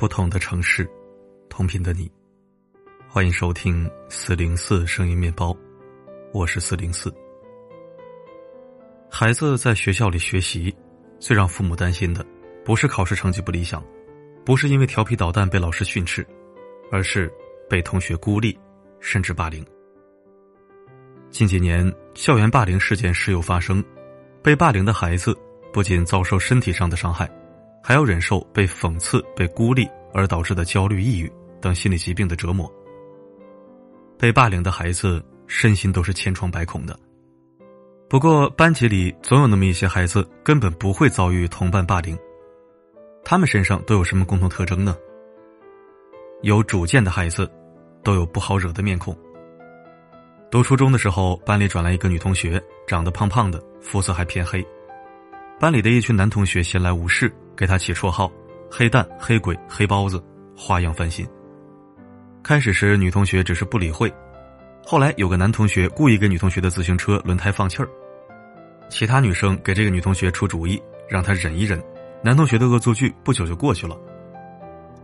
不同的城市，同频的你，欢迎收听四零四声音面包，我是四零四。孩子在学校里学习，最让父母担心的，不是考试成绩不理想，不是因为调皮捣蛋被老师训斥，而是被同学孤立，甚至霸凌。近几年，校园霸凌事件时有发生，被霸凌的孩子不仅遭受身体上的伤害。还要忍受被讽刺、被孤立而导致的焦虑、抑郁等心理疾病的折磨。被霸凌的孩子身心都是千疮百孔的。不过，班级里总有那么一些孩子根本不会遭遇同伴霸凌。他们身上都有什么共同特征呢？有主见的孩子，都有不好惹的面孔。读初中的时候，班里转来一个女同学，长得胖胖的，肤色还偏黑。班里的一群男同学闲来无事。给他起绰号“黑蛋”“黑鬼”“黑包子”，花样翻新。开始时，女同学只是不理会，后来有个男同学故意给女同学的自行车轮胎放气儿，其他女生给这个女同学出主意，让她忍一忍。男同学的恶作剧不久就过去了，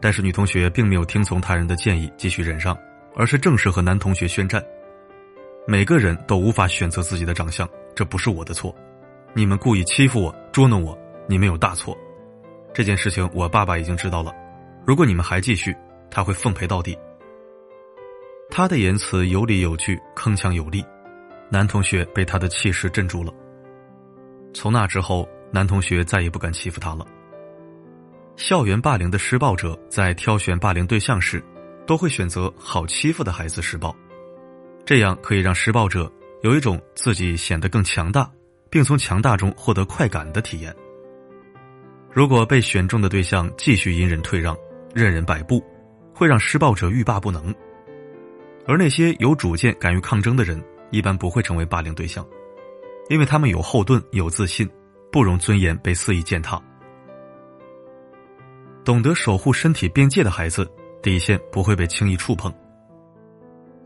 但是女同学并没有听从他人的建议继续忍上，而是正式和男同学宣战：“每个人都无法选择自己的长相，这不是我的错，你们故意欺负我、捉弄我，你们有大错。”这件事情我爸爸已经知道了，如果你们还继续，他会奉陪到底。他的言辞有理有据，铿锵有力，男同学被他的气势镇住了。从那之后，男同学再也不敢欺负他了。校园霸凌的施暴者在挑选霸凌对象时，都会选择好欺负的孩子施暴，这样可以让施暴者有一种自己显得更强大，并从强大中获得快感的体验。如果被选中的对象继续隐忍退让、任人摆布，会让施暴者欲罢不能。而那些有主见、敢于抗争的人，一般不会成为霸凌对象，因为他们有后盾、有自信，不容尊严被肆意践踏。懂得守护身体边界的孩子，底线不会被轻易触碰。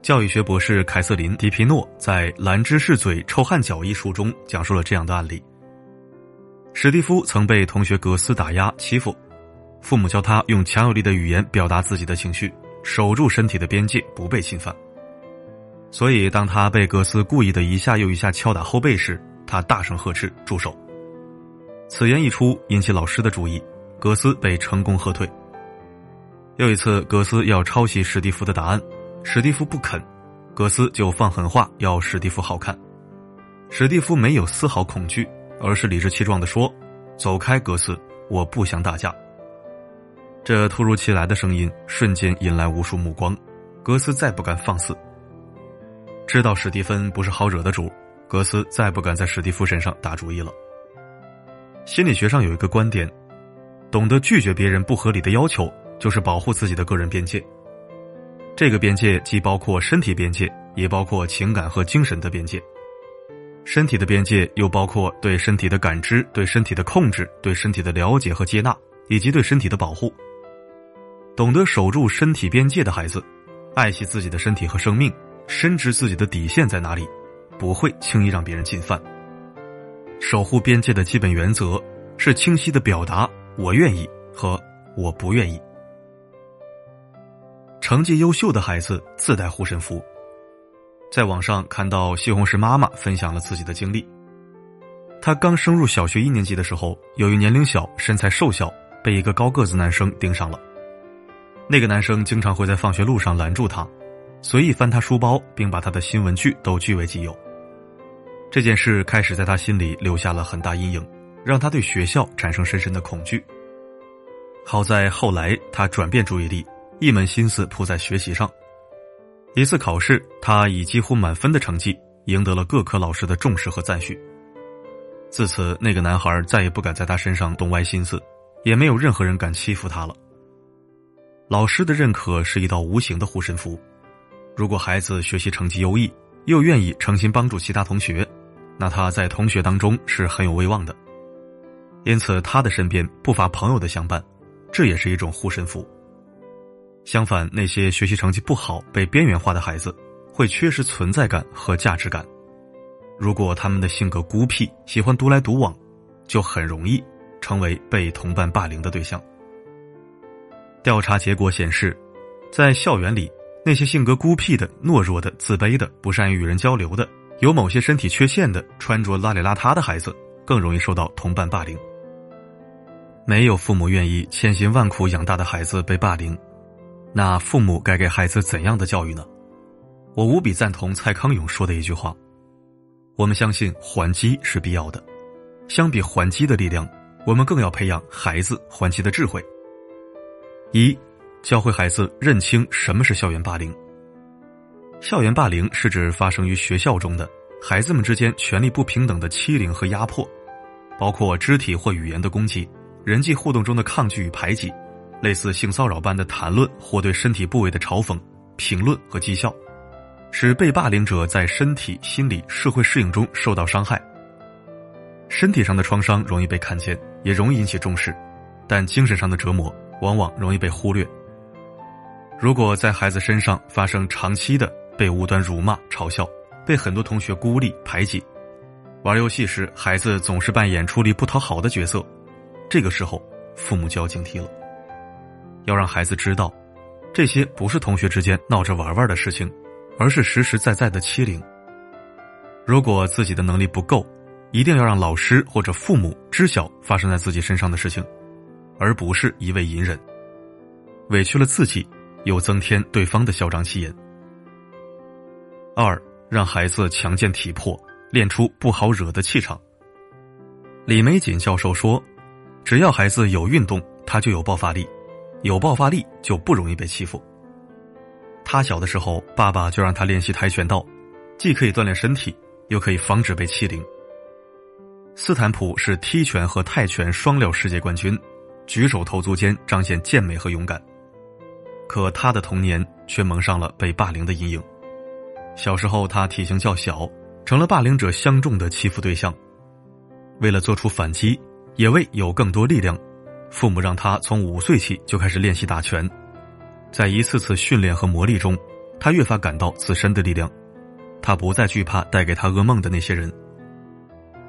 教育学博士凯瑟琳·迪皮诺在《蓝芝士嘴臭汗脚》一书中讲述了这样的案例。史蒂夫曾被同学格斯打压欺负，父母教他用强有力的语言表达自己的情绪，守住身体的边界不被侵犯。所以，当他被格斯故意的一下又一下敲打后背时，他大声呵斥：“住手！”此言一出，引起老师的注意，格斯被成功喝退。又一次，格斯要抄袭史蒂夫的答案，史蒂夫不肯，格斯就放狠话要史蒂夫好看。史蒂夫没有丝毫恐惧。而是理直气壮地说：“走开，格斯，我不想打架。”这突如其来的声音瞬间引来无数目光，格斯再不敢放肆。知道史蒂芬不是好惹的主，格斯再不敢在史蒂夫身上打主意了。心理学上有一个观点：懂得拒绝别人不合理的要求，就是保护自己的个人边界。这个边界既包括身体边界，也包括情感和精神的边界。身体的边界又包括对身体的感知、对身体的控制、对身体的了解和接纳，以及对身体的保护。懂得守住身体边界的孩子，爱惜自己的身体和生命，深知自己的底线在哪里，不会轻易让别人进犯。守护边界的基本原则是清晰的表达“我愿意”和“我不愿意”。成绩优秀的孩子自带护身符。在网上看到西红柿妈妈分享了自己的经历。她刚升入小学一年级的时候，由于年龄小、身材瘦小，被一个高个子男生盯上了。那个男生经常会在放学路上拦住她，随意翻她书包，并把她的新文具都据为己有。这件事开始在他心里留下了很大阴影，让他对学校产生深深的恐惧。好在后来他转变注意力，一门心思扑在学习上。一次考试，他以几乎满分的成绩赢得了各科老师的重视和赞许。自此，那个男孩再也不敢在他身上动歪心思，也没有任何人敢欺负他了。老师的认可是一道无形的护身符，如果孩子学习成绩优异，又愿意诚心帮助其他同学，那他在同学当中是很有威望的。因此，他的身边不乏朋友的相伴，这也是一种护身符。相反，那些学习成绩不好、被边缘化的孩子，会缺失存在感和价值感。如果他们的性格孤僻，喜欢独来独往，就很容易成为被同伴霸凌的对象。调查结果显示，在校园里，那些性格孤僻的、懦弱的、自卑的、不善于与人交流的、有某些身体缺陷的、穿着邋里邋遢的孩子，更容易受到同伴霸凌。没有父母愿意千辛万苦养大的孩子被霸凌，那父母该给孩子怎样的教育呢？我无比赞同蔡康永说的一句话：“我们相信还击是必要的，相比还击的力量，我们更要培养孩子还击的智慧。”一，教会孩子认清什么是校园霸凌。校园霸凌是指发生于学校中的孩子们之间权力不平等的欺凌和压迫，包括肢体或语言的攻击。人际互动中的抗拒与排挤，类似性骚扰般的谈论或对身体部位的嘲讽、评论和讥笑，使被霸凌者在身体、心理、社会适应中受到伤害。身体上的创伤容易被看见，也容易引起重视，但精神上的折磨往往容易被忽略。如果在孩子身上发生长期的被无端辱骂、嘲笑，被很多同学孤立排挤，玩游戏时孩子总是扮演出力不讨好的角色。这个时候，父母就要警惕了，要让孩子知道，这些不是同学之间闹着玩玩的事情，而是实实在在的欺凌。如果自己的能力不够，一定要让老师或者父母知晓发生在自己身上的事情，而不是一味隐忍，委屈了自己，又增添对方的嚣张气焰。二，让孩子强健体魄，练出不好惹的气场。李玫瑾教授说。只要孩子有运动，他就有爆发力，有爆发力就不容易被欺负。他小的时候，爸爸就让他练习跆拳道，既可以锻炼身体，又可以防止被欺凌。斯坦普是踢拳和泰拳双料世界冠军，举手投足间彰显健美和勇敢。可他的童年却蒙上了被霸凌的阴影。小时候，他体型较小，成了霸凌者相中的欺负对象。为了做出反击。也为有更多力量，父母让他从五岁起就开始练习打拳，在一次次训练和磨砺中，他越发感到自身的力量，他不再惧怕带给他噩梦的那些人。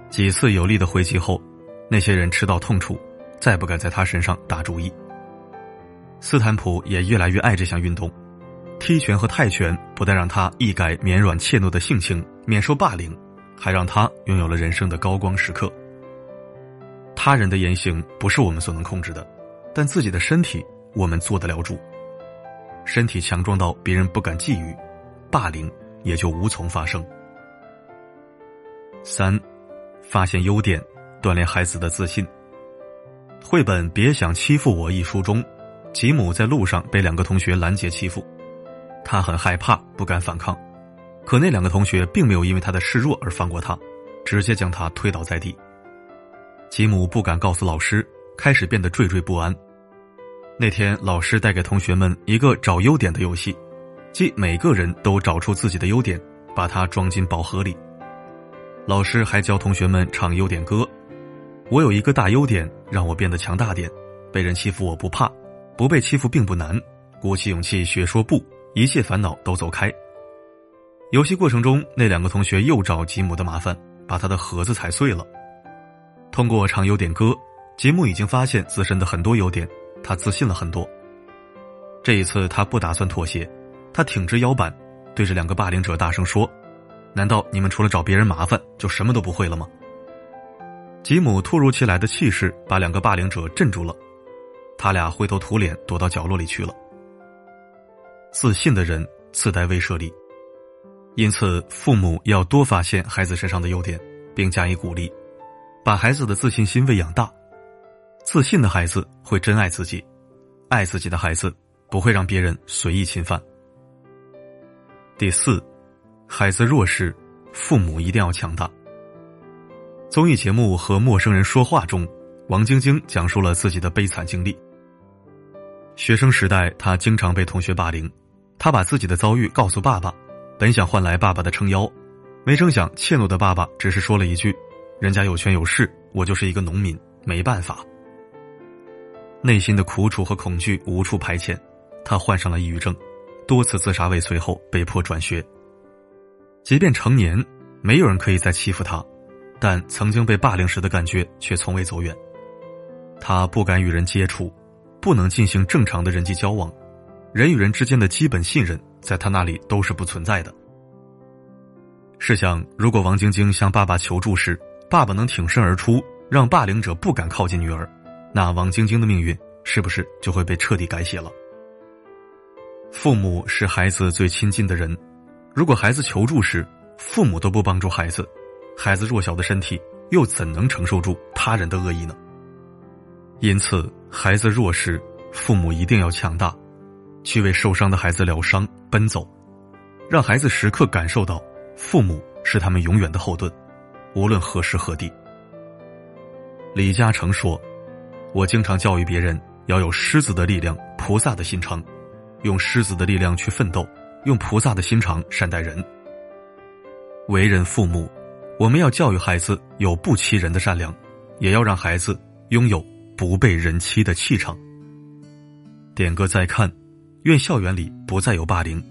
几次有力的回击后，那些人吃到痛处，再不敢在他身上打主意。斯坦普也越来越爱这项运动，踢拳和泰拳不但让他一改绵软怯懦的性情，免受霸凌，还让他拥有了人生的高光时刻。他人的言行不是我们所能控制的，但自己的身体我们做得了主。身体强壮到别人不敢觊觎，霸凌也就无从发生。三，发现优点，锻炼孩子的自信。绘本《别想欺负我》一书中，吉姆在路上被两个同学拦截欺负，他很害怕，不敢反抗，可那两个同学并没有因为他的示弱而放过他，直接将他推倒在地。吉姆不敢告诉老师，开始变得惴惴不安。那天，老师带给同学们一个找优点的游戏，即每个人都找出自己的优点，把它装进宝盒里。老师还教同学们唱优点歌：“我有一个大优点，让我变得强大点。被人欺负我不怕，不被欺负并不难。鼓起勇气学说不，一切烦恼都走开。”游戏过程中，那两个同学又找吉姆的麻烦，把他的盒子踩碎了。通过唱优点歌，吉姆已经发现自身的很多优点，他自信了很多。这一次，他不打算妥协，他挺直腰板，对着两个霸凌者大声说：“难道你们除了找别人麻烦，就什么都不会了吗？”吉姆突如其来的气势把两个霸凌者镇住了，他俩灰头土脸躲到角落里去了。自信的人自带威慑力，因此父母要多发现孩子身上的优点，并加以鼓励。把孩子的自信心喂养大，自信的孩子会真爱自己，爱自己的孩子不会让别人随意侵犯。第四，孩子弱势，父母一定要强大。综艺节目和陌生人说话中，王晶晶讲述了自己的悲惨经历。学生时代，她经常被同学霸凌，她把自己的遭遇告诉爸爸，本想换来爸爸的撑腰，没成想怯懦的爸爸只是说了一句。人家有权有势，我就是一个农民，没办法。内心的苦楚和恐惧无处排遣，他患上了抑郁症，多次自杀未遂后被迫转学。即便成年，没有人可以再欺负他，但曾经被霸凌时的感觉却从未走远。他不敢与人接触，不能进行正常的人际交往，人与人之间的基本信任在他那里都是不存在的。试想，如果王晶晶向爸爸求助时，爸爸能挺身而出，让霸凌者不敢靠近女儿，那王晶晶的命运是不是就会被彻底改写了？父母是孩子最亲近的人，如果孩子求助时，父母都不帮助孩子，孩子弱小的身体又怎能承受住他人的恶意呢？因此，孩子弱时，父母一定要强大，去为受伤的孩子疗伤奔走，让孩子时刻感受到。父母是他们永远的后盾，无论何时何地。李嘉诚说：“我经常教育别人要有狮子的力量、菩萨的心肠，用狮子的力量去奋斗，用菩萨的心肠善待人。为人父母，我们要教育孩子有不欺人的善良，也要让孩子拥有不被人欺的气场。”点歌再看，愿校园里不再有霸凌，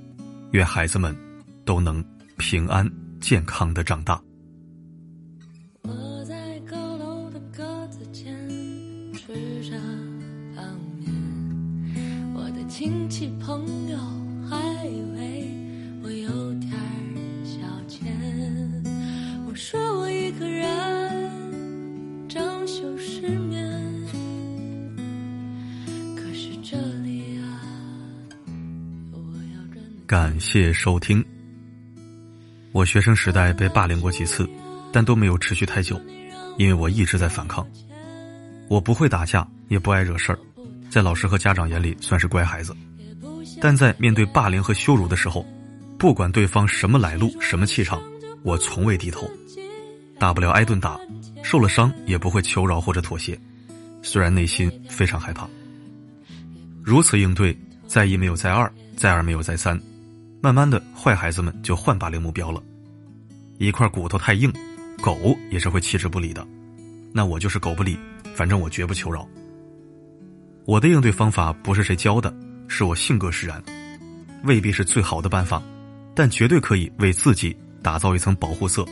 愿孩子们都能。平安健康的长大。的亲戚朋友还以为我有点小钱。我说我一个人长袖失眠，可是这里啊，感谢收听。我学生时代被霸凌过几次，但都没有持续太久，因为我一直在反抗。我不会打架，也不爱惹事儿，在老师和家长眼里算是乖孩子。但在面对霸凌和羞辱的时候，不管对方什么来路、什么气场，我从未低头。大不了挨顿打，受了伤也不会求饶或者妥协，虽然内心非常害怕。如此应对，再一没有再二，再二没有再三。慢慢的，坏孩子们就换霸凌目标了。一块骨头太硬，狗也是会弃之不理的。那我就是狗不理，反正我绝不求饶。我的应对方法不是谁教的，是我性格使然，未必是最好的办法，但绝对可以为自己打造一层保护色，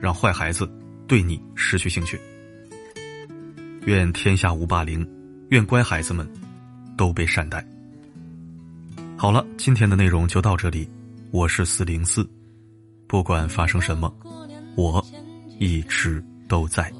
让坏孩子对你失去兴趣。愿天下无霸凌，愿乖孩子们都被善待。好了，今天的内容就到这里。我是四零四，不管发生什么，我一直都在。